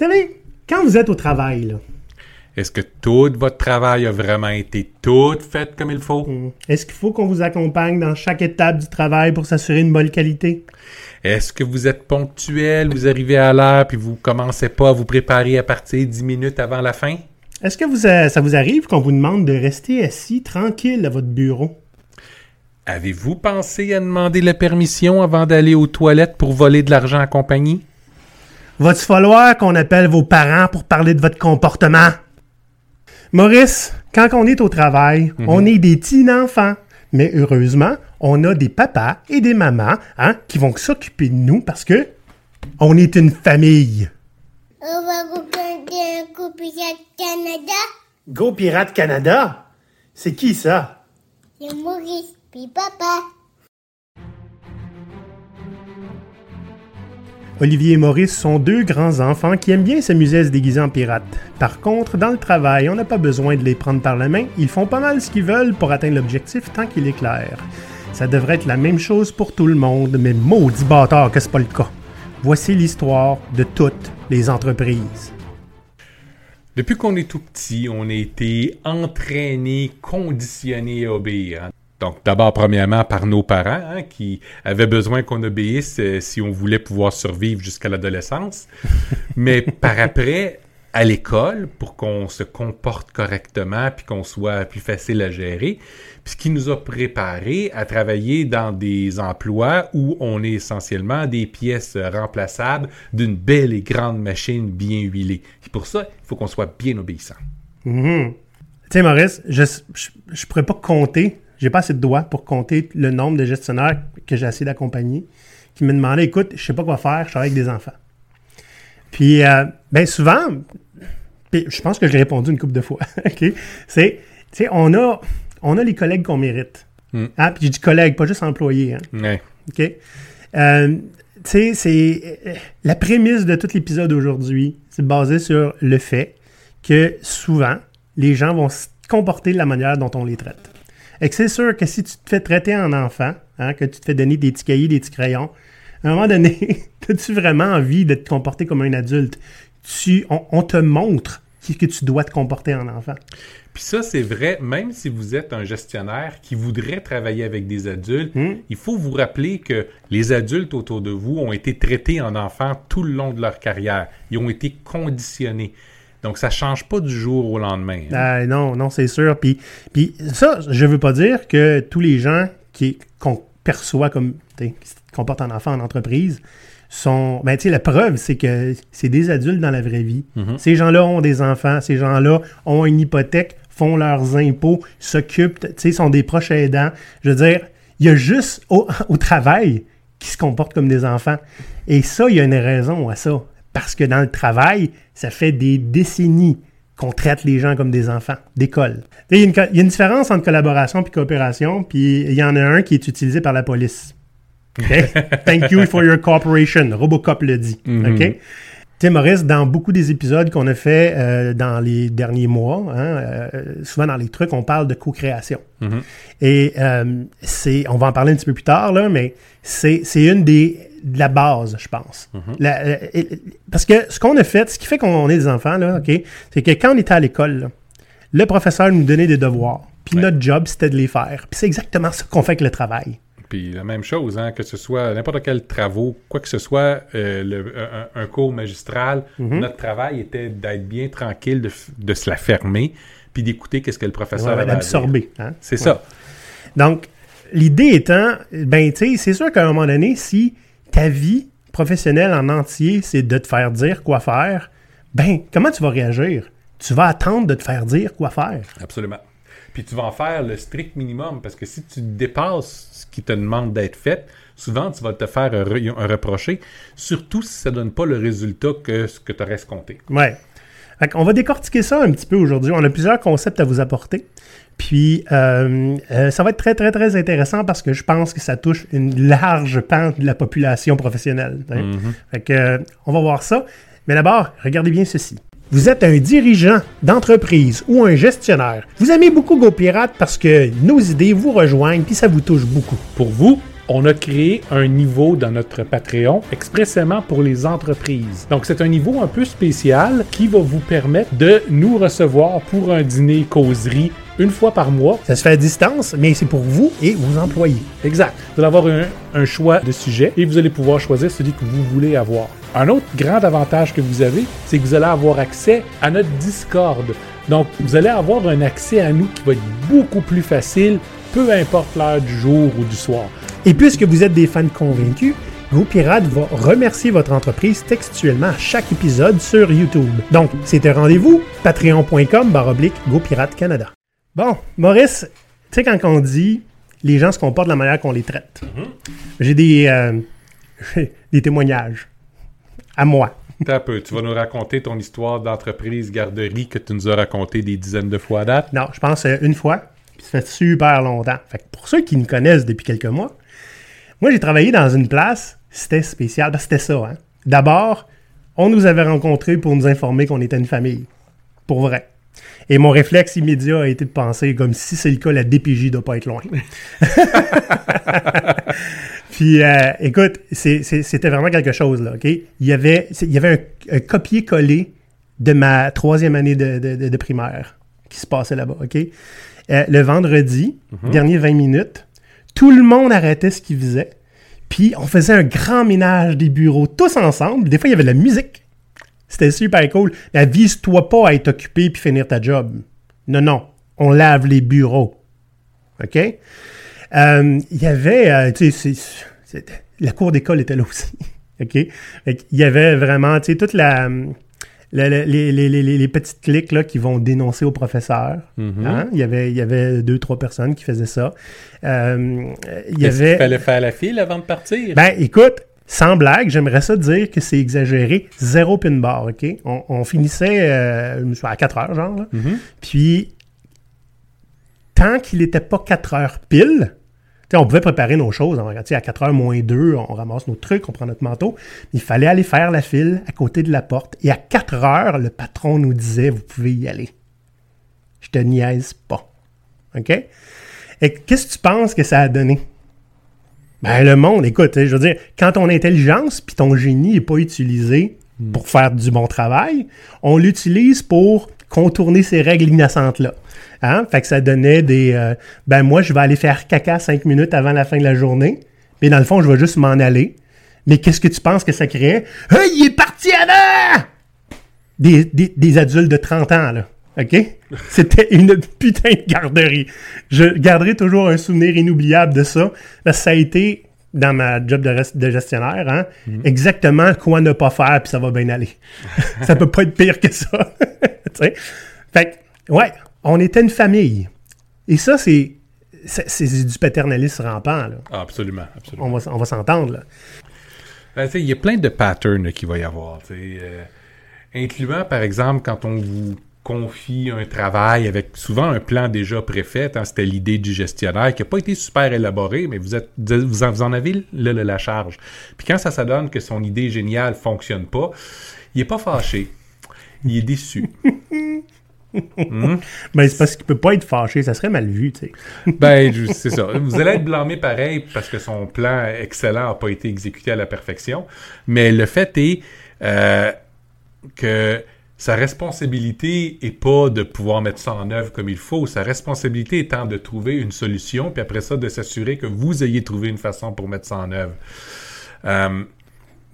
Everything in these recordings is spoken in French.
Vous savez, quand vous êtes au travail, là, Est-ce que tout votre travail a vraiment été tout fait comme il faut? est-ce qu'il faut qu'on vous accompagne dans chaque étape du travail pour s'assurer une bonne qualité? Est-ce que vous êtes ponctuel, vous arrivez à l'heure, puis vous commencez pas à vous préparer à partir dix minutes avant la fin? Est-ce que vous, euh, ça vous arrive qu'on vous demande de rester assis tranquille à votre bureau? Avez-vous pensé à demander la permission avant d'aller aux toilettes pour voler de l'argent à compagnie? Va-t-il falloir qu'on appelle vos parents pour parler de votre comportement? Maurice, quand on est au travail, on est des petits enfants. Mais heureusement, on a des papas et des mamans hein, qui vont s'occuper de nous parce que on est une famille. On va coup Pirate Canada. Go Pirate Canada? C'est qui ça? C'est Maurice, puis papa. Olivier et Maurice sont deux grands enfants qui aiment bien s'amuser à se déguiser en pirates. Par contre, dans le travail, on n'a pas besoin de les prendre par la main, ils font pas mal ce qu'ils veulent pour atteindre l'objectif tant qu'il est clair. Ça devrait être la même chose pour tout le monde, mais maudit bâtard que c'est pas le cas. Voici l'histoire de toutes les entreprises. Depuis qu'on est tout petit, on a été entraîné, conditionné à obéir. Donc, d'abord, premièrement, par nos parents, hein, qui avaient besoin qu'on obéisse euh, si on voulait pouvoir survivre jusqu'à l'adolescence. Mais par après, à l'école, pour qu'on se comporte correctement, puis qu'on soit plus facile à gérer, puis ce qui nous a préparé à travailler dans des emplois où on est essentiellement des pièces remplaçables d'une belle et grande machine bien huilée. Et pour ça, il faut qu'on soit bien obéissant. Tu sais, Maurice, je, je pourrais pas compter, j'ai pas assez de doigts pour compter le nombre de gestionnaires que j'ai essayé d'accompagner qui me demandaient écoute, je sais pas quoi faire, je travaille avec des enfants. Puis, euh, ben souvent, puis je pense que je l'ai répondu une couple de fois, OK? C'est, tu sais, on a, on a les collègues qu'on mérite. Mm. Hein? Puis j'ai dit collègues, pas juste employés. Hein? Ouais. OK? Euh, tu sais, c'est. euh, La prémisse de tout l'épisode d'aujourd'hui, c'est basé sur le fait que souvent, les gens vont se comporter de la manière dont on les traite. Et que c'est sûr que si tu te fais traiter en enfant, hein, que tu te fais donner des petits cahiers, des petits crayons, à un moment donné, as-tu vraiment envie de te comporter comme un adulte? Tu, on, on te montre que tu dois te comporter en enfant. Puis ça, c'est vrai, même si vous êtes un gestionnaire qui voudrait travailler avec des adultes, Mm. il faut vous rappeler que les adultes autour de vous ont été traités en enfants tout le long de leur carrière. Ils ont été conditionnés. Donc, ça change pas du jour au lendemain. hein. Ah, non, non, c'est sûr. Puis, puis ça, je veux pas dire que tous les gens qui qu'on perçoit comme qui se comportent en enfant en entreprise sont. Ben, tu sais, la preuve, c'est que c'est des adultes dans la vraie vie. Mhm. Ces gens-là ont des enfants, ces gens-là ont une hypothèque, font leurs impôts, s'occupent, tu sais, sont des proches aidants. Je veux dire, il y a juste au, au travail qui se comportent comme des enfants. Et ça, il y a une raison à ça. Parce que dans le travail, ça fait des décennies qu'on traite les gens comme des enfants d'école. Il y, a une co- il y a une différence entre collaboration et coopération, puis il y en a un qui est utilisé par la police. Thank you for your cooperation. Robocop le dit. Mhm. OK? Tu sais, Maurice, dans beaucoup des épisodes qu'on a fait euh, dans les derniers mois, hein, euh, souvent dans les trucs, on parle de co-création. Mhm. Et euh, c'est, on va en parler un petit peu plus tard, là, mais c'est une des de la base, je pense. La- euh, parce que ce qu'on a fait, ce qui fait qu'on est des enfants, là, ok, c'est que quand on était à l'école, le professeur nous donnait des devoirs. Puis Ouais. notre job, c'était de les faire. Puis c'est exactement ça qu'on fait avec le travail. Puis la même chose, hein, que ce soit n'importe quel travaux, quoi que ce soit, euh, le- un, un cours magistral, Mhm. notre travail était d'être bien tranquille, de, de se la fermer, puis d'écouter qu'est-ce que le professeur Ouais, avait. D'absorber. hein. C'est ça. Donc, l'idée étant, ben, tu sais, c'est sûr qu'à un moment donné, si ta vie professionnelle en entier, c'est de te faire dire quoi faire, ben, comment tu vas réagir? Tu vas attendre de te faire dire quoi faire. Absolument. Puis tu vas en faire le strict minimum parce que si tu dépasses ce qui te demande d'être fait, souvent tu vas te faire un, re- un reprocher, surtout si ça donne pas le résultat que ce que tu aurais escompté. Ouais. On va décortiquer ça un petit peu aujourd'hui. On a plusieurs concepts à vous apporter. Puis, euh, euh, ça va être très, très, très intéressant parce que je pense que ça touche une large pan de la population professionnelle. hein. Mhm. Fait que, euh, on va voir ça. Mais d'abord, regardez bien ceci. Vous êtes un dirigeant d'entreprise ou un gestionnaire. Vous aimez beaucoup GoPirate parce que nos idées vous rejoignent puis ça vous touche beaucoup. Pour vous, on a créé un niveau dans notre Patreon expressément pour les entreprises. Donc, c'est un niveau un peu spécial qui va vous permettre de nous recevoir pour un dîner causerie une fois par mois. Ça se fait à distance, mais c'est pour vous et vos employés. Exact. Vous allez avoir un, un choix de sujet et vous allez pouvoir choisir celui que vous voulez avoir. Un autre grand avantage que vous avez, c'est que vous allez avoir accès à notre Discord. Donc, vous allez avoir un accès à nous qui va être beaucoup plus facile, peu importe l'heure du jour ou du soir. Et puisque vous êtes des fans convaincus, GoPirate va remercier votre entreprise textuellement à chaque épisode sur YouTube. Donc, c'est un rendez-vous, patreon.com baroblique GoPirate Canada. Bon, Maurice, tu sais quand on dit les gens se comportent de la manière qu'on les traite, j'ai des, euh, des témoignages à moi. T'as un peu. Tu vas nous raconter ton histoire d'entreprise garderie que tu nous as raconté des dizaines de fois à date? Non, je pense euh, une fois, puis ça fait super longtemps. Fait que pour ceux qui me connaissent depuis quelques mois, moi j'ai travaillé dans une place, c'était spécial, c'était ça. Hein. D'abord, on nous avait rencontrés pour nous informer qu'on était une famille. Pour vrai. Et mon réflexe immédiat a été de penser comme si c'est le cas, la DPJ doit pas être loin. Puis, euh, écoute, c'était vraiment quelque chose, là, OK? Il y avait, c'est- il y avait un, un copier-coller de ma troisième année de, de- de- de primaire qui se passait là-bas, OK? Euh, le vendredi, dernier 20 minutes, tout le monde arrêtait ce qu'il faisait. Puis, on faisait un grand ménage des bureaux, tous ensemble. Des fois, il y avait de la musique. C'était super cool. Mais Avise-toi pas à être occupé puis finir ta job. Non, non. On lave les bureaux. OK? Euh, Il y avait, euh, tu sais, la cour d'école était là aussi. OK? Qu'il y avait vraiment, tu sais, toute la, la- la- les, les- les- les petites cliques là, qui vont dénoncer au professeur. Mhm. Hein? Il, y avait, il y avait deux, trois personnes qui faisaient ça. Euh, il y avait. fallait faire la file avant de partir? Ben, écoute, sans blague, j'aimerais ça dire que c'est exagéré. Zéro pin bar, OK? On, on finissait euh, à 4 heures, genre. là. Mhm. Puis, tant qu'il n'était pas 4 heures pile, on pouvait préparer nos choses. hein, à 4 heures moins 2, on ramasse nos trucs, on prend notre manteau. Il fallait aller faire la file à côté de la porte. Et à 4 heures, le patron nous disait, vous pouvez y aller. Je te niaise pas. OK? Et qu'est-ce que tu penses que ça a donné? Ben, le monde, écoute, je veux dire, quand ton intelligence puis ton génie n'est pas utilisé pour faire du bon travail, on l'utilise pour contourner ces règles innocentes-là. Hein? Fait que ça donnait des... euh, ben, moi, je vais aller faire caca cinq minutes avant la fin de la journée, mais dans le fond, je vais juste m'en aller. Mais qu'est-ce que tu penses que ça créait? Hey, il est parti avant! Des, des, des adultes de 30 ans, là. OK? C'était une putain de garderie. Je garderai toujours un souvenir inoubliable de ça. Parce que ça a été, dans ma job de, de gestionnaire, hein, exactement quoi ne pas faire, puis ça va bien aller. ça peut pas être pire que ça. Fait que, ouais, on était une famille. Et ça, c'est, c'est, du paternalisme rampant, là. Ah, absolument, absolument. On va, on va s'entendre. Ben, il y a plein de patterns qu'il va y avoir. euh, incluant, par exemple, quand on vous confie un travail avec souvent un plan déjà préfet, hein, c'était l'idée du gestionnaire qui n'a pas été super élaboré, mais vous, êtes, vous, en, vous en avez le- le- la charge. Puis quand ça s'adonne que son idée géniale fonctionne pas, il est pas fâché. Il est déçu. Ben, c'est parce qu'il peut pas être fâché, ça serait mal vu, tu sais. Ben, c'est ça. Vous allez être blâmé pareil parce que son plan excellent n'a pas été exécuté à la perfection. Mais le fait est euh, que sa responsabilité est pas de pouvoir mettre ça en œuvre comme il faut. Sa responsabilité étant de trouver une solution, puis après ça, de s'assurer que vous ayez trouvé une façon pour mettre ça en œuvre. Euh,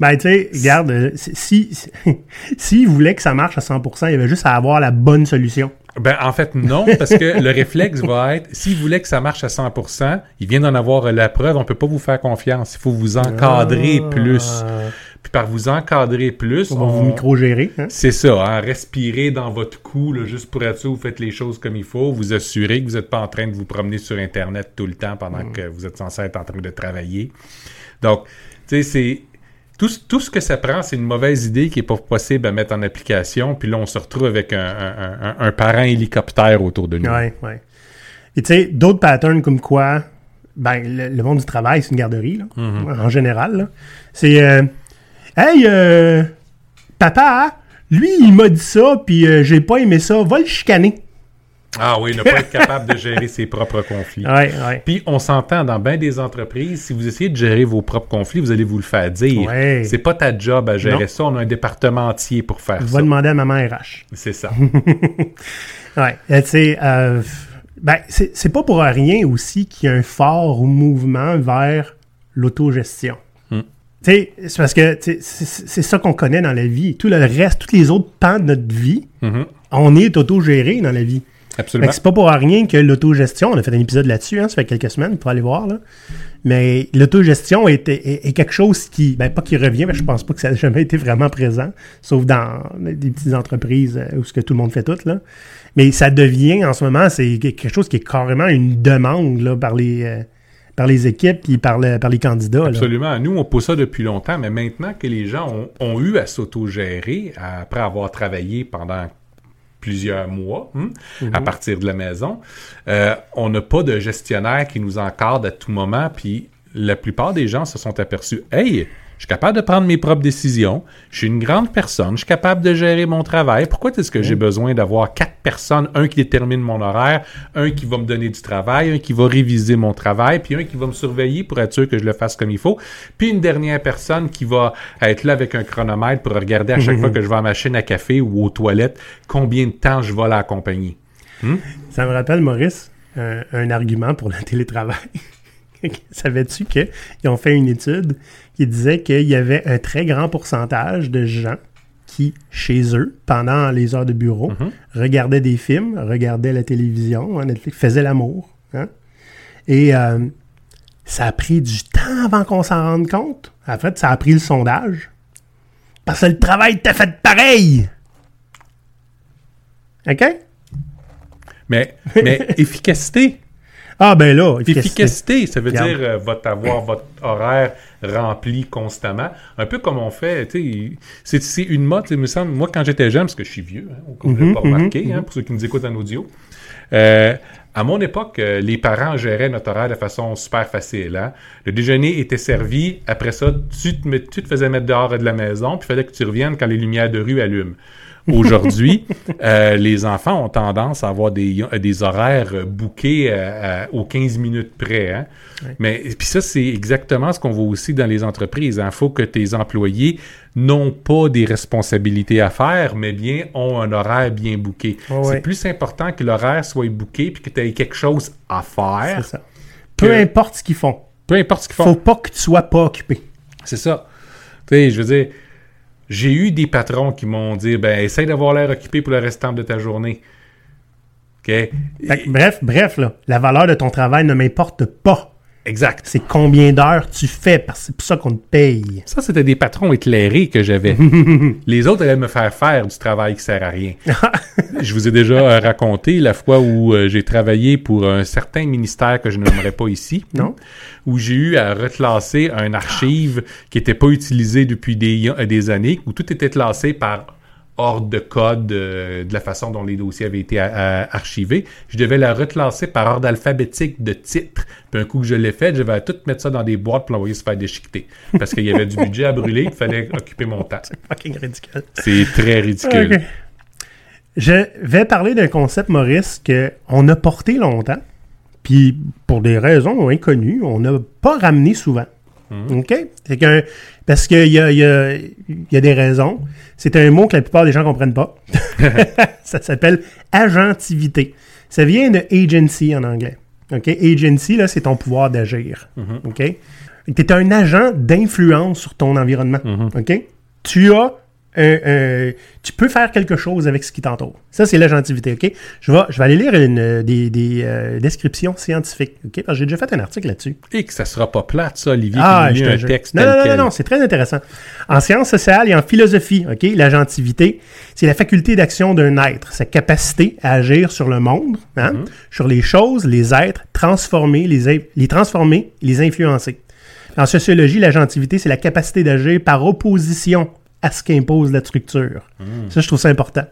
Ben, tu sais, regarde, euh, si, si, s'il voulait que ça marche à 100%, il avait juste à avoir la bonne solution. Ben, en fait, non, parce que le réflexe va être, s'il voulait que ça marche à 100%, il vient d'en avoir la preuve, on peut pas vous faire confiance. Il faut vous encadrer Ah. plus. Puis par vous encadrer plus, On va vous micro-gérer. Hein? c'est ça, hein, respirer dans votre cou, là, juste pour être sûr que vous faites les choses comme il faut, vous assurer que vous n'êtes pas en train de vous promener sur Internet tout le temps pendant Mm. que vous êtes censé être en train de travailler. Donc, tu sais, c'est... Tout, ce- tout ce que ça prend, c'est une mauvaise idée qui n'est pas possible à mettre en application, puis là, on se retrouve avec un, un- un- un parent hélicoptère autour de nous. Ouais, ouais. Et tu sais, d'autres patterns comme quoi, ben, le, le monde du travail, c'est une garderie, là, Mm-hmm. en général. C'est, euh, hey, euh, papa, lui, il m'a dit ça, puis euh, j'ai pas aimé ça, va le chicaner. Ah oui, ne pas être capable de gérer ses propres conflits. Ouais, ouais. Puis on s'entend dans bien des entreprises, si vous essayez de gérer vos propres conflits, vous allez vous le faire dire. Ouais. C'est pas ta job à gérer Non. ça, on a un département entier pour faire Va ça. demander à maman RH. C'est ça. Ouais. Euh, tu sais, euh, ben, c'est c'est pas pour rien aussi qu'il y a un fort mouvement vers l'autogestion. Sais, c'est parce que c'est ça qu'on connaît dans la vie. Tout le reste, tous les autres pans de notre vie, Mhm. on est autogéré dans la vie. Absolument. c'est pas pour rien que l'autogestion, on a fait un épisode là-dessus, hein, ça fait quelques semaines, pour aller voir, là. Mais l'autogestion est, est, est quelque chose qui, ben pas qui revient, mais je pense pas que ça a jamais été vraiment présent, sauf dans des petites entreprises euh, où ce que tout le monde fait tout, là. Mais ça devient, en ce moment, c'est quelque chose qui est carrément une demande, là, par les, euh, par les équipes et par, le- par les candidats, là. Absolument. Nous, on pose ça depuis longtemps, mais maintenant que les gens ont, ont eu à s'autogérer après avoir travaillé pendant plusieurs mois hein, à partir de la maison, euh, on n'a pas de gestionnaire qui nous encadre à tout moment, puis la plupart des gens se sont aperçus, hey, je suis capable de prendre mes propres décisions, je suis une grande personne, je suis capable de gérer mon travail. Pourquoi est-ce que j'ai besoin d'avoir quatre personnes, un qui détermine mon horaire, un qui va me donner du travail, un qui va réviser mon travail, puis un qui va me surveiller pour être sûr que je le fasse comme il faut, puis une dernière personne qui va être là avec un chronomètre pour regarder à chaque fois que je vais à ma machine à café ou aux toilettes combien de temps je vais l'accompagner. Ça me rappelle, Maurice, un, un argument pour le télétravail. Savais-tu qu'ils ont fait une étude qui disait qu'il y avait un très grand pourcentage de gens qui, chez eux, pendant les heures de bureau, Mhm. regardaient des films, regardaient la télévision, hein, Netflix, faisaient l'amour. hein. Et euh, ça a pris du temps avant qu'on s'en rende compte. En fait, ça a pris le sondage. Parce que le travail t'a fait pareil. OK? Mais, mais efficacité. Ah, ben là, Efficacité, ça veut dire euh, votre, avoir votre horaire rempli constamment. Un peu comme on fait, tu sais, c'est- c'est une mode, il me semble, moi quand j'étais jeune, parce que je suis vieux, hein, on ne Mhm, pas remarqué, hein, pour ceux qui nous écoutent en audio, euh, à mon époque, euh, les parents géraient notre horaire de façon super facile. hein. Le déjeuner était servi, après ça, tu te, tu te faisais mettre dehors de la maison, puis il fallait que tu reviennes quand les lumières de rue allument. Aujourd'hui, euh, les enfants ont tendance à avoir des, des horaires euh, bookés euh, à- aux 15 minutes près. Hein? Mais puis ça, c'est exactement ce qu'on voit aussi dans les entreprises. Il faut que tes employés n'ont pas des responsabilités à faire, mais bien ont un horaire bien booké. Ouais, c'est plus important que l'horaire soit booké puis que tu aies quelque chose à faire. C'est ça. Peu que- importe ce qu'ils font. Peu importe ce qu'ils font. Faut pas que tu sois pas occupé. C'est ça. Tu sais, je veux dire, j'ai eu des patrons qui m'ont dit, ben, essaye d'avoir l'air occupé pour le restant de ta journée. OK? Fait que, bref, bref, là, la valeur de ton travail ne m'importe pas. Exact. C'est combien d'heures tu fais, parce que c'est pour ça qu'on te paye. Ça, c'était des patrons éclairés que j'avais. Les autres allaient me faire faire du travail qui sert à rien. Je vous ai déjà euh, raconté la fois où euh, j'ai travaillé pour un certain ministère que je n'aimerais pas ici. Non? Où j'ai eu à reclasser un archive qui n'était pas utilisé depuis des, euh, des années, où tout était classé par ordre de code euh, de la façon dont les dossiers avaient été a- archivés. Je devais la reclasser par ordre alphabétique de titre. Puis un coup que je l'ai fait, je vais tout mettre ça dans des boîtes pour l'envoyer se faire déchiqueter. Parce qu'il y avait du budget à brûler, il fallait occuper mon temps. Fucking ridicule. C'est très ridicule. Je vais parler d'un concept, Maurice, qu'on a porté longtemps, puis pour des raisons inconnues, on n'a pas ramené souvent. OK? C'est qu'un- parce qu'il y a, y, a, y a des raisons. C'est un mot que la plupart des gens ne comprennent pas. ça s'appelle agentivité. Ça vient de agency en anglais. OK? Agency, là, c'est ton pouvoir d'agir. OK? Tu es un agent d'influence sur ton environnement. OK? Tu as un- un- tu peux faire quelque chose avec ce qui t'entoure. Ça, c'est l'agentivité, OK? Je vais, je vais aller lire une, euh, des, des, euh, descriptions scientifiques, OK? Parce que j'ai déjà fait un article là-dessus. Et que ça sera pas plate, ça, Olivier, Ah, qui un texte non, tel non, non, quel. non, c'est très intéressant. En sciences sociales et en philosophie, OK, l'agentivité, c'est la faculté d'action d'un être, sa capacité à agir sur le monde, hein, Mm-hmm. sur les choses, les êtres, transformer, les, transformer, les influencer. En sociologie, l'agentivité, c'est la capacité d'agir par opposition à ce qu'impose la structure. Mm. Ça, je trouve ça important.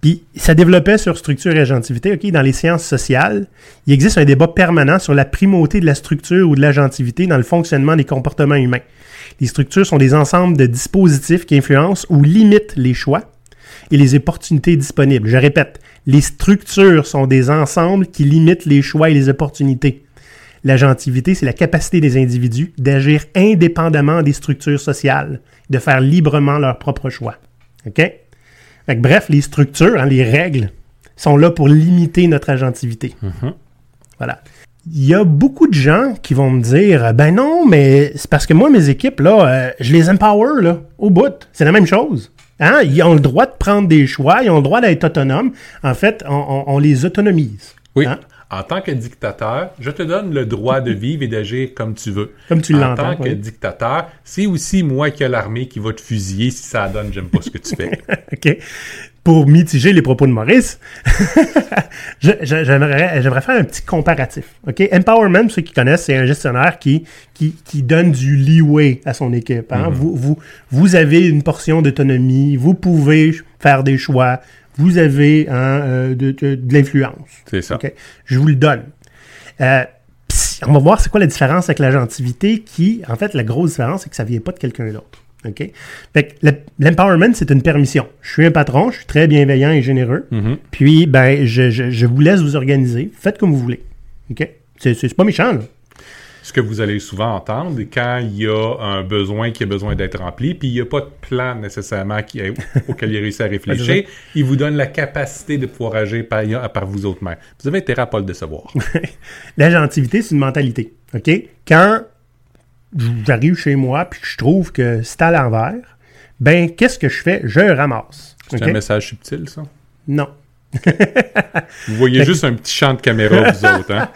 Puis ça développait sur structure et agentivité. OK, dans les sciences sociales, il existe un débat permanent sur la primauté de la structure ou de l'agentivité dans le fonctionnement des comportements humains. Les structures sont des ensembles de dispositifs qui influencent ou limitent les choix. et les opportunités disponibles. Je répète, les structures sont des ensembles qui limitent les choix et les opportunités. L'agentivité, c'est la capacité des individus d'agir indépendamment des structures sociales, de faire librement leurs propres choix. OK? Fait que bref, les structures, hein, les règles, sont là pour limiter notre agentivité. Mhm. Voilà. Il y a beaucoup de gens qui vont me dire Ben non, mais c'est parce que moi, mes équipes, là, euh, je les empower, là, au bout. C'est la même chose. Hein? Ils ont le droit de prendre des choix, ils ont le droit d'être autonomes. En fait, on, on- on les autonomise. Oui. Hein? En tant que dictateur, je te donne le droit de vivre et d'agir comme tu veux. Comme tu en l'entends, tant que dictateur, c'est aussi moi qui ai l'armée qui va te fusiller si ça donne j'aime pas ce que tu fais. OK. Pour mitiger les propos de Maurice, j'aimerais faire un petit comparatif. OK? Empowerment, ceux qui connaissent, c'est un gestionnaire qui, qui, qui donne du leeway à son équipe. hein? vous, vous, vous avez une portion d'autonomie, vous pouvez faire des choix, vous avez hein, euh, de, de- de l'influence. C'est ça. Je vous le donne. Euh, on va voir c'est quoi la différence avec l'agentivité qui, en fait, la grosse différence, c'est que ça vient pas de quelqu'un d'autre. OK? Fait que le- l'empowerment, c'est une permission. Je suis un patron, je suis très bienveillant et généreux. Mhm. Puis, ben, je, je- je vous laisse vous organiser. Faites comme vous voulez. OK? C'est pas méchant, là. Ce que vous allez souvent entendre quand il y a un besoin qui a besoin d'être rempli, puis il n'y a pas de plan nécessairement qui, auquel il a réussi à réfléchir, il vous donne la capacité de pouvoir agir par, par vous autres mêmes. Vous avez intérêt à pas le décevoir. L'agentivité, c'est une mentalité. OK? Quand j'arrive chez moi puis que je trouve que c'est à l'envers, ben, qu'est-ce que je fais? Je ramasse. C'est un message subtil, ça? Non. Vous voyez juste un petit champ de caméra, vous autres, hein?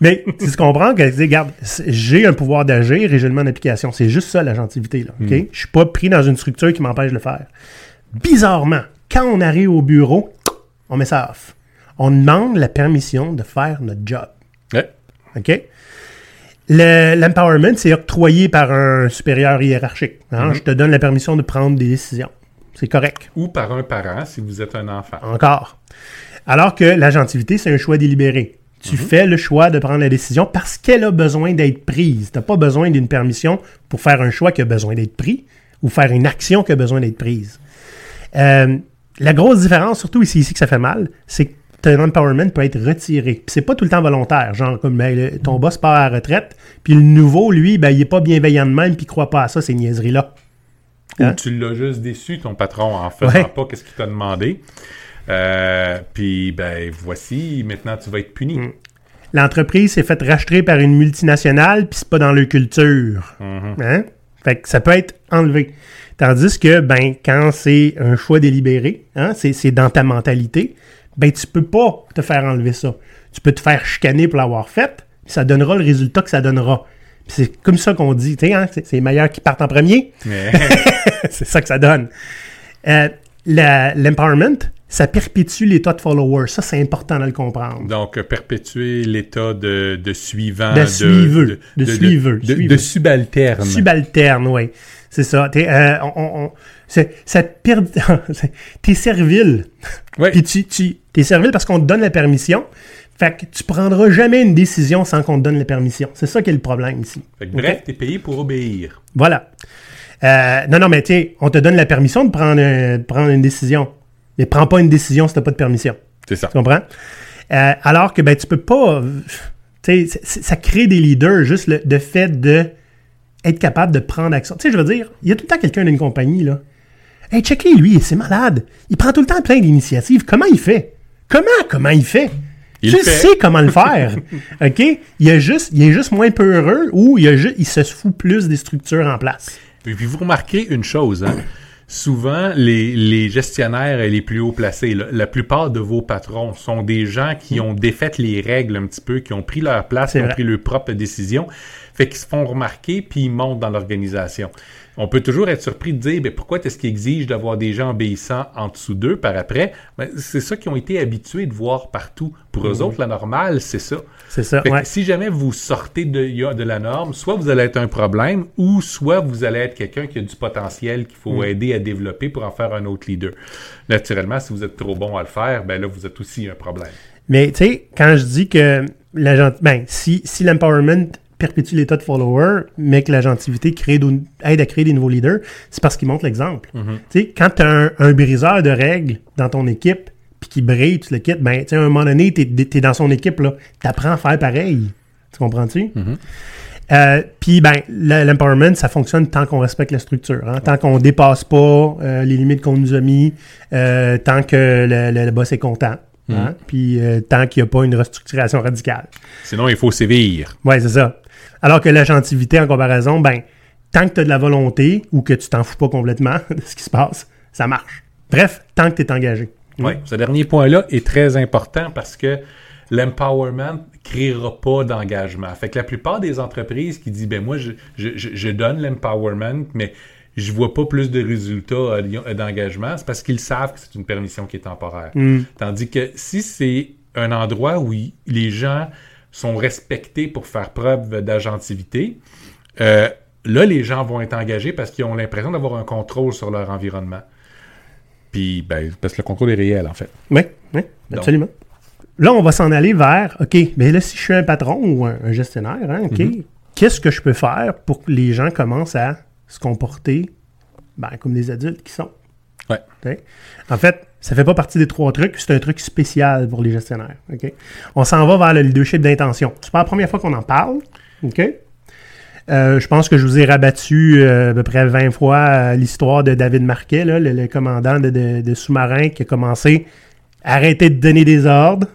Mais tu se comprends que, tu regarde, j'ai un pouvoir d'agir et j'ai le demande d'application. C'est juste ça, l'agentivité, là. OK? Je suis pas pris dans une structure qui m'empêche de le faire. Bizarrement, quand on arrive au bureau, on met ça off. On demande la permission de faire notre job. Ouais. OK? Le- L'empowerment, c'est octroyé par un supérieur hiérarchique. hein? Je te donne la permission de prendre des décisions. C'est correct. Ou par un parent, si vous êtes un enfant. Encore. Alors que l'agentivité, c'est un choix délibéré. Tu fais le choix de prendre la décision parce qu'elle a besoin d'être prise. Tu n'as pas besoin d'une permission pour faire un choix qui a besoin d'être pris ou faire une action qui a besoin d'être prise. Euh, la grosse différence, surtout ici, ici que ça fait mal, c'est que ton empowerment peut être retiré. Puis c'est pas tout le temps volontaire. Genre, comme ben, le- ton boss part à la retraite, puis le nouveau, lui, ben, il est pas bienveillant de même, puis il croit pas à ça, ces niaiseries-là. Hein? Ou tu l'as juste déçu, ton patron, en faisant Ouais. pas qu'est-ce qu'il t'a demandé. Euh, puis, ben, voici, maintenant, tu vas être puni. Mm. L'entreprise s'est faite racheter par une multinationale, puis c'est pas dans leur culture. Mhm. Hein? Fait que ça peut être enlevé. Tandis que, ben, quand c'est un choix délibéré, hein, c'est, dans ta mentalité, ben, tu peux pas te faire enlever ça. Tu peux te faire chicaner pour l'avoir fait, puis ça donnera le résultat que ça donnera. C'est comme ça qu'on dit, tu sais, hein, c'est, les meilleurs qui partent en premier. C'est ça que ça donne. Euh, l'empowerment, ça perpétue l'état de follower. Ça, c'est important de le comprendre. donc, euh, perpétuer l'état de, de suivant. De suiveux, de suiveux, De, de suiveux. subalterne. Subalterne, oui. C'est ça. T'es, euh, on- on- ça te perd- T'es servile. Ouais. Puis tu, tu t'es servile parce qu'on te donne la permission. Fait que tu prendras jamais une décision sans qu'on te donne la permission. C'est ça qui est le problème ici. Fait que, bref, t'es payé pour obéir. Voilà. Euh, non, non, mais tu sais, on te donne la permission de prendre, un- de prendre une décision. Mais prends pas une décision si t'as pas de permission. C'est ça. Tu comprends? Euh, alors que ben, tu peux pas. euh, Tu sais, ça crée des leaders, juste le, le fait de être capable de prendre action. Tu sais, je veux dire, il y a tout le temps quelqu'un d'une compagnie, là. Hey, check-les, lui, c'est malade. Il prend tout le temps plein d'initiatives. Comment il fait? Comment, comment il fait? Il tu fait. sais comment le faire. OK? Il, est juste, il est juste moins peureux ou il, a ju- il se fout plus des structures en place. Et puis vous remarquez une chose, hein? Souvent, les, les gestionnaires les plus hauts placés, la, la plupart de vos patrons sont des gens qui ont défait les règles un petit peu, qui ont pris leur place, qui ont vrai. pris leurs propres décisions, fait qu'ils se font remarquer puis ils montent dans l'organisation. On peut toujours être surpris de dire, ben, pourquoi est-ce qu'ils exigent d'avoir des gens obéissants en dessous d'eux par après? Ben, c'est ça qu'ils ont été habitués de voir partout. Pour eux autres, la normale, c'est ça. C'est ça, ouais. si jamais vous sortez de, la norme, soit vous allez être un problème, ou soit vous allez être quelqu'un qui a du potentiel qu'il faut aider à développer pour en faire un autre leader. Naturellement, si vous êtes trop bon à le faire, ben là, vous êtes aussi un problème. Mais tu sais, quand je dis que l'agent, ben, si, si l'empowerment perpétue l'état de follower, mais que l'agentivité crée d'au- aide à créer des nouveaux leaders, c'est parce qu'il montre l'exemple. Tu sais, quand tu as un, un briseur de règles dans ton équipe, puis qui brille, tu le quittes, ben, tu sais, à un moment donné, tu es, dans son équipe, là, t'apprends à faire pareil. Tu comprends-tu? Euh, Puis, ben, le- l'empowerment, ça fonctionne tant qu'on respecte la structure, hein, tant qu'on dépasse pas euh, les limites qu'on nous a mis, euh, tant que le, le- le boss est content, hein, puis euh, tant qu'il n'y a pas une restructuration radicale. Sinon, il faut sévir. Ouais, c'est ça. Alors que l'agentivité, en comparaison, ben, tant que tu as de la volonté ou que tu t'en fous pas complètement de ce qui se passe, ça marche. Bref, tant que tu es engagé. Oui, ce dernier point-là est très important parce que l'empowerment créera pas d'engagement. Fait que la plupart des entreprises qui disent, ben moi, je, je, je- je donne l'empowerment, mais je vois pas plus de résultats euh, lions- d'engagement, c'est parce qu'ils savent que c'est une permission qui est temporaire. Tandis que si c'est un endroit où les gens sont respectés pour faire preuve d'agentivité, euh, là, les gens vont être engagés parce qu'ils ont l'impression d'avoir un contrôle sur leur environnement. Puis, ben, parce que le contrôle est réel, en fait. Oui, oui, absolument. Là, on va s'en aller vers, OK, mais là, si je suis un patron ou un, un gestionnaire, hein, OK, qu'est-ce que je peux faire pour que les gens commencent à se comporter ben, comme des adultes qui sont? Ouais. OK? En fait, ça fait pas partie des trois trucs, c'est un truc spécial pour les gestionnaires. OK? On s'en va vers le leadership d'intention. C'est pas la première fois qu'on en parle. OK? Euh, je pense que je vous ai rabattu euh, à peu près 20 fois euh, l'histoire de David Marquet, là, le, le commandant de, de- de sous-marin qui a commencé à arrêter de donner des ordres.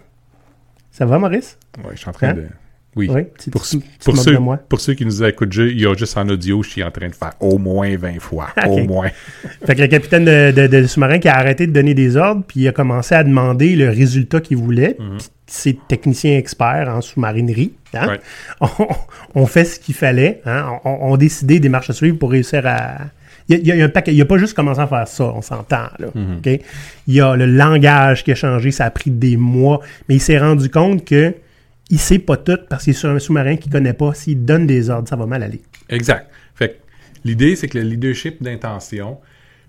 Ça va, Maurice? Ouais, je suis en train Hein? de. Oui. Oui, tu- Pour, tu- ceux- tu pour, ceux, pour qui nous écoutent, il y a juste en audio, je suis en train de faire au moins 20 fois. Au moins. Fait que le capitaine de, de- de sous-marin qui a arrêté de donner des ordres, puis il a commencé à demander le résultat qu'il voulait. Puis C'est technicien expert en sous-marinerie. hein. Ouais. On, on fait ce qu'il fallait. hein. On, on décidé des marches à suivre pour réussir à. Il y a, il y a un paquet- il a pas juste commencé à faire ça, on s'entend. Là, OK? Il y a le langage qui a changé, ça a pris des mois, mais il s'est rendu compte que il sait pas tout parce qu'il est sur un sous-marin qu'il connaît pas. S'il donne des ordres, ça va mal aller. Exact. Fait que l'idée, c'est que le leadership d'intention,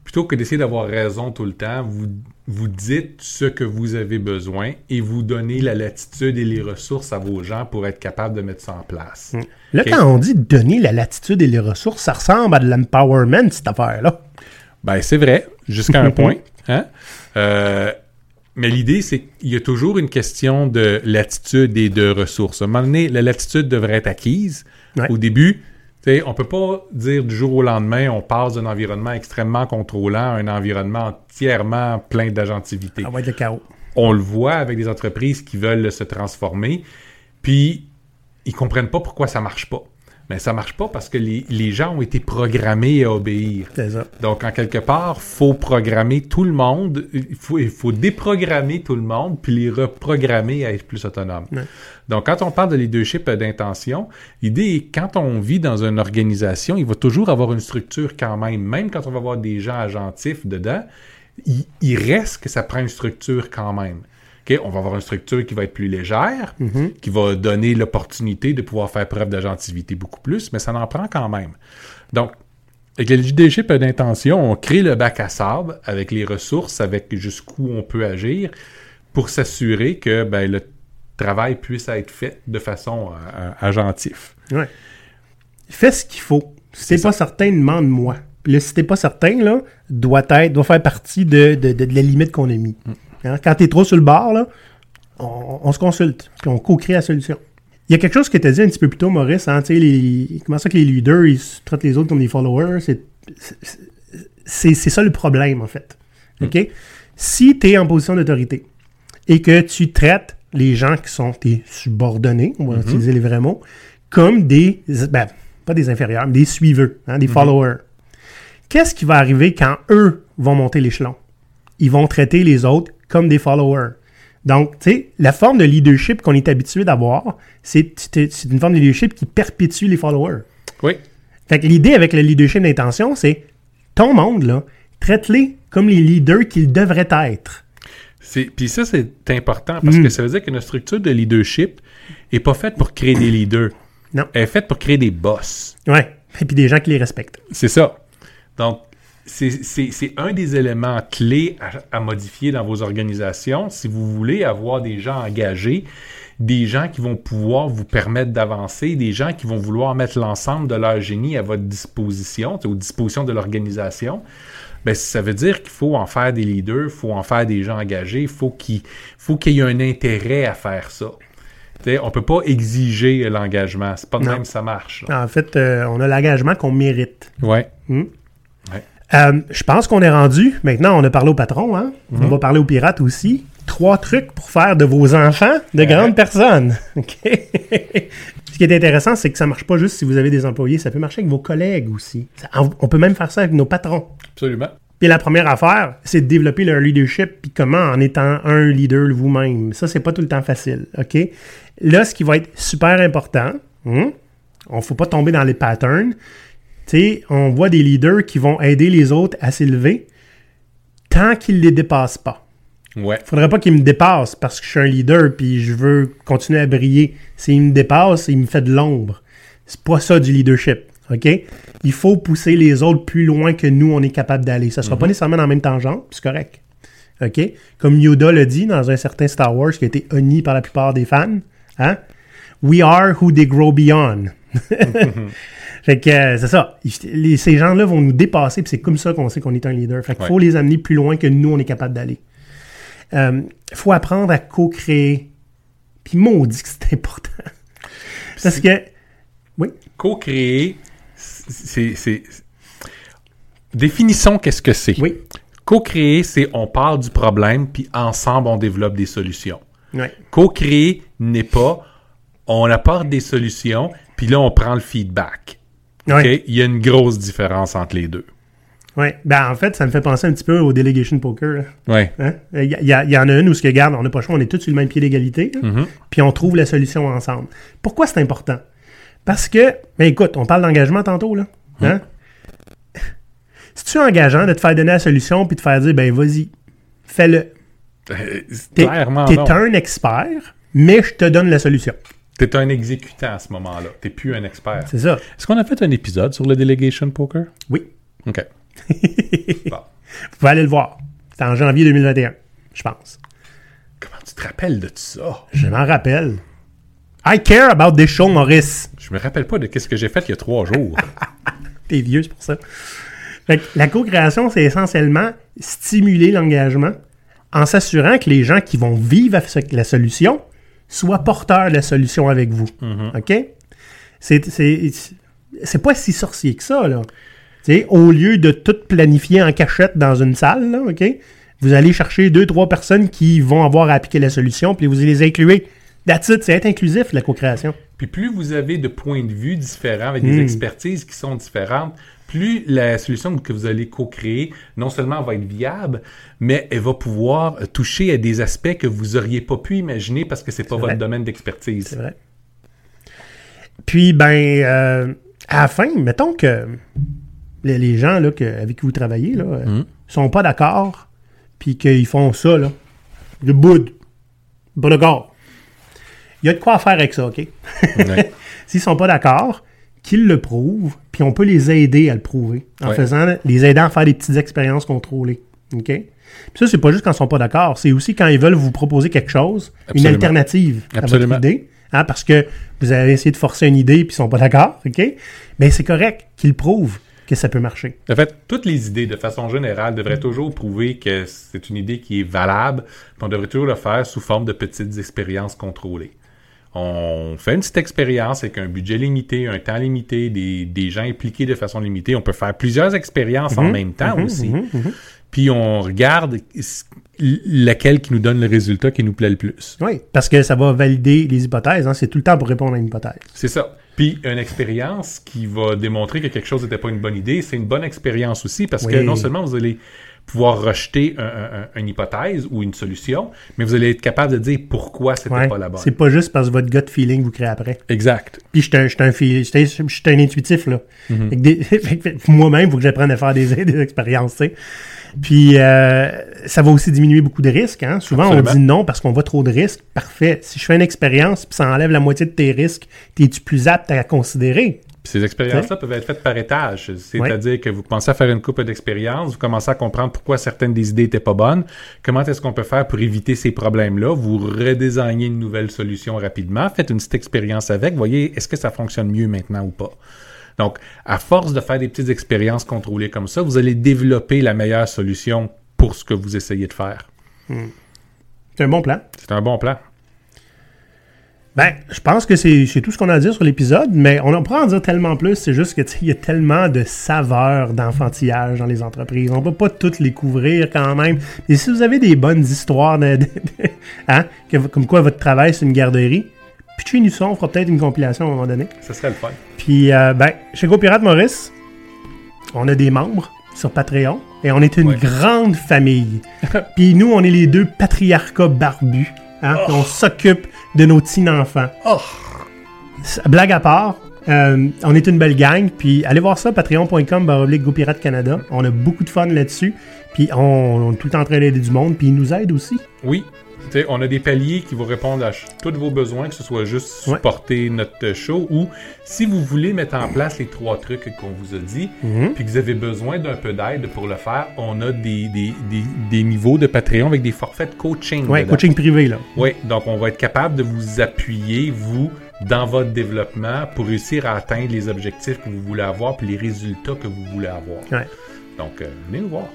plutôt que d'essayer d'avoir raison tout le temps, vous, vous dites ce que vous avez besoin et vous donnez la latitude et les ressources à vos gens pour être capable de mettre ça en place. Là, Ok. quand on dit donner la latitude et les ressources, ça ressemble à de l'empowerment, cette affaire-là. Ben, c'est vrai, jusqu'à un point. Hein? Euh, mais l'idée, c'est qu'il y a toujours une question de latitude et de ressources. À un moment donné, la latitude devrait être acquise. Ouais. Au début, sais, on peut pas dire du jour au lendemain, on passe d'un environnement extrêmement contrôlant à un environnement entièrement plein d'agentivité le chaos. on le voit avec des entreprises qui veulent se transformer, puis ils comprennent pas pourquoi ça marche pas. Mais ça marche pas parce que les, les gens ont été programmés à obéir. Ça. Donc, en quelque part, faut programmer tout le monde, il faut, il faut déprogrammer tout le monde, puis les reprogrammer à être plus autonomes. Ouais. Donc, quand on parle de leadership euh, d'intention, l'idée est quand on vit dans une organisation, il va toujours avoir une structure quand même, même quand on va avoir des gens agentifs dedans, il, il reste que ça prend une structure quand même. OK, on va avoir une structure qui va être plus légère, qui va donner l'opportunité de pouvoir faire preuve d'agentivité beaucoup plus, mais ça en prend quand même. Donc, avec le leadership d'intention, on crée le bac à sable avec les ressources, avec jusqu'où on peut agir pour s'assurer que ben, le travail puisse être fait de façon euh, agentive. Ouais. Fais ce qu'il faut. Si t'es pas certain, demande-moi. Là, si t'es pas certain, là, doit être, doit faire partie de, de, de- de la limite qu'on a mis. Hein? Quand t'es trop sur le bord, là, on, on se consulte. Puis on co-crée la solution. Il y a quelque chose que tu as dit un petit peu plus tôt, Maurice. Hein, tu sais, les, comment ça que les leaders, ils traitent les autres comme des followers? C'est, ça le problème, en fait. OK? Si tu es en position d'autorité et que tu traites les gens qui sont tes subordonnés, on va utiliser les vrais mots, comme des, ben, pas des inférieurs, mais des suiveux, hein, des followers. Qu'est-ce qui va arriver quand eux vont monter l'échelon? Ils vont traiter les autres comme des followers. Donc, tu sais, la forme de leadership qu'on est habitué d'avoir, c'est une forme de leadership qui perpétue les followers. Oui, Fait que l'idée avec le leadership d'intention, c'est ton monde, là, traite-les comme les leaders qu'ils devraient être. Puis ça, c'est important parce Mm. que ça veut dire que notre structure de leadership est pas faite pour créer des leaders. Non. Elle est faite pour créer des boss. Ouais. Et puis des gens qui les respectent. C'est ça. Donc, c'est- un des éléments clés à, à modifier dans vos organisations. Si vous voulez avoir des gens engagés, des gens qui vont pouvoir vous permettre d'avancer, des gens qui vont vouloir mettre l'ensemble de leur génie à votre disposition, aux dispositions de l'organisation, ben, ça veut dire qu'il faut en faire des leaders, il faut en faire des gens engagés, il faut qu'il faut qu'il y ait un intérêt à faire ça. T'sais, on peut pas exiger l'engagement. C'est pas de Non. même que ça marche. là. En fait, euh, on a l'engagement qu'on mérite. Ouais. Hmm? Ouais. Euh, je pense qu'on est rendu. Maintenant, on a parlé au patron. Hein? On va parler aux pirates aussi. Trois trucs pour faire de vos enfants de Ouais. grandes personnes. Ce qui est intéressant, c'est que ça marche pas juste si vous avez des employés. Ça peut marcher avec vos collègues aussi. Ça- on peut même faire ça avec nos patrons. Absolument. Puis la première affaire, c'est de développer leur leadership, puis comment en étant un leader vous-même. Ça, c'est pas tout le temps facile, OK? Là, ce qui va être super important, hein, on faut pas tomber dans les patterns. Tu sais, on voit des leaders qui vont aider les autres à s'élever tant qu'ils les dépassent pas. Ouais. Faudrait pas qu'ils me dépassent parce que je suis un leader puis je veux continuer à briller. S'il me dépasse, il me fait de l'ombre. C'est pas ça du leadership. OK? Il faut pousser les autres plus loin que nous, on est capable d'aller. Ça sera pas nécessairement dans la même tangente, c'est correct. OK? Comme Yoda l'a dit dans un certain Star Wars qui a été honni par la plupart des fans. Hein? We are who they grow beyond. fait que euh, c'est ça. Les- ces gens-là vont nous dépasser, puis c'est comme ça qu'on sait qu'on est un leader. Fait qu'il Ouais. faut les amener plus loin que nous, on est capable d'aller. Il faut apprendre à co-créer. Puis maudit que c'est important. Parce que, oui, Co-créer, c'est. c'est- Définissons qu'est-ce que c'est. oui, Co-créer, c'est on part du problème, puis ensemble, on développe des solutions. oui. Co-créer n'est pas on apporte des solutions, puis là, on prend le feedback. OK? Ouais. Il y a une grosse différence entre les deux. Ouais. Ben, en fait, ça me fait penser un petit peu au delegation poker. Ouais. Hein? Il y, en a une où, ce que garde, on n'a pas le choix, on est tous sur le même pied d'égalité, Mhm. puis on trouve la solution ensemble. Pourquoi c'est important? Parce que, ben écoute, on parle d'engagement tantôt, là. Hein? C'est-tu engageant de te faire donner la solution puis de te faire dire, ben vas-y, fais-le? Euh, T'es un expert, mais je te donne la solution. T'es un exécutant à ce moment-là. T'es plus un expert. C'est ça. Est-ce qu'on a fait un épisode sur le delegation poker? Oui. OK. Bon. Vous pouvez aller le voir. C'est en janvier 2021, je pense. Comment tu te rappelles de tout ça? Je m'en rappelle. I care about this show, Maurice. Je me rappelle pas de qu'est-ce que j'ai fait il y a trois jours. T'es vieux, c'est pour ça. Fait que la co-création, c'est essentiellement stimuler l'engagement en s'assurant que les gens qui vont vivre la solution soient porteurs de la solution avec vous. OK? C'est, c'est, c'est pas si sorcier que ça, là. Au lieu de tout planifier en cachette dans une salle, là, OK? Vous allez chercher deux, trois personnes qui vont avoir à appliquer la solution, puis vous les incluez. That's it, c'est être inclusif, la co-création. Puis plus vous avez de points de vue différents, avec des Mm. expertises qui sont différentes, plus la solution que vous allez co-créer, non seulement va être viable, mais elle va pouvoir toucher à des aspects que vous auriez pas pu imaginer parce que c'est pas votre domaine d'expertise. C'est vrai. Puis, ben, euh, à la fin, mettons que les, gens là, que- avec qui vous travaillez là, Mhm. sont pas d'accord, puis qu'ils font ça, là, le bout, pas d'accord. Il y a de quoi faire avec ça, OK? Ouais. S'ils sont pas d'accord, qu'ils le prouvent, puis on peut les aider à le prouver en Ouais. faisant les aidant à faire des petites expériences contrôlées. OK? Puis ça, c'est pas juste quand ils sont pas d'accord, c'est aussi quand ils veulent vous proposer quelque chose, une Absolument. alternative à votre idée, hein, parce que vous avez essayé de forcer une idée puis ils sont pas d'accord, OK? Mais c'est correct qu'ils prouvent que ça peut marcher. En fait, toutes les idées, de façon générale, devraient toujours prouver que c'est une idée qui est valable, puis on devrait toujours le faire sous forme de petites expériences contrôlées. On fait une petite expérience avec un budget limité, un temps limité, des, des gens impliqués de façon limitée. On peut faire plusieurs expériences en même temps Mhm, aussi. mhm, mhm. Puis on regarde laquelle qui nous donne le résultat qui nous plaît le plus. Oui, parce que ça va valider les hypothèses. hein, c'est tout le temps pour répondre à une hypothèse. C'est ça. Puis une expérience qui va démontrer que quelque chose n'était pas une bonne idée, c'est une bonne expérience aussi parce que non seulement vous allez pouvoir rejeter un- un- un- une hypothèse ou une solution, mais vous allez être capable de dire pourquoi c'était Ouais, pas la bonne. C'est pas juste parce que votre gut feeling vous crée après. Exact. Puis je suis un, intuitif, là. Mhm. Moi-même, il faut que j'apprenne à faire des, des expériences, tu sais. Puis euh, ça va aussi diminuer beaucoup de risques. Hein? Souvent, on dit non parce qu'on voit trop de risques. Parfait. Si je fais une expérience puis ça enlève la moitié de tes risques, t'es-tu plus apte à considérer? Ces expériences-là peuvent être faites par étages. C'est-à-dire que vous commencez à faire une coupe d'expérience, vous commencez à comprendre pourquoi certaines des idées n'étaient pas bonnes, comment est-ce qu'on peut faire pour éviter ces problèmes-là, vous redésignez une nouvelle solution rapidement, faites une petite expérience avec, voyez est-ce que ça fonctionne mieux maintenant ou pas? Donc, à force de faire des petites expériences contrôlées comme ça, vous allez développer la meilleure solution pour ce que vous essayez de faire. C'est un bon plan. C'est un bon plan. Ben, je pense que c'est tout ce qu'on a à dire sur l'épisode, mais on en pourra en dire tellement plus. C'est juste que il y a tellement de saveurs d'enfantillage dans les entreprises. On peut pas toutes les couvrir quand même. Et si vous avez des bonnes histoires de, de- de- hein, que- comme quoi votre travail c'est une garderie, pitchez nous ça, on fera peut-être une compilation à un moment donné. Ce serait le fun. Puis, euh, ben, chez GoPirate Maurice, on a des membres sur Patreon et on est une Ouais. grande famille. Puis nous, on est les deux patriarcats barbus. Hein, On s'occupe de nos petits-enfants. Oh! Blague à part, euh, on est une belle gang. Puis allez voir ça, patreon.com, baroblique GoPirate Canada. On a beaucoup de fun là-dessus. Puis on, on est tout le temps en train d'aider du monde. Puis ils nous aident aussi. Oui. On a des paliers qui vous répondent à tous vos besoins, que ce soit juste Ouais. supporter notre show ou si vous voulez mettre en place les trois trucs qu'on vous a dit, Mhm. puis que vous avez besoin d'un peu d'aide pour le faire, on a des, des, des, des niveaux de Patreon avec des forfaits de coaching. Dedans. coaching privé, là. Oui, donc on va être capable de vous appuyer, vous, dans votre développement pour réussir à atteindre les objectifs que vous voulez avoir puis les résultats que vous voulez avoir. Ouais. Donc, euh, venez nous voir.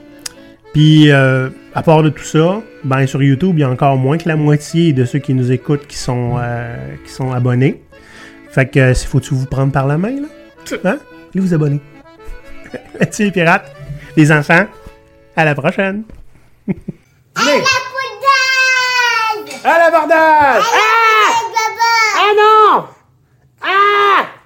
Puis, euh, à part de tout ça, ben, sur YouTube, il y a encore moins que la moitié de ceux qui nous écoutent qui sont, euh, qui sont abonnés. Fait que, euh, faut-tu vous prendre par la main, là? Hein? Allez vous abonner. Là-dessus, les pirates, les enfants, à la prochaine! à la l'abordage! À la Ah! Ah non! Ah!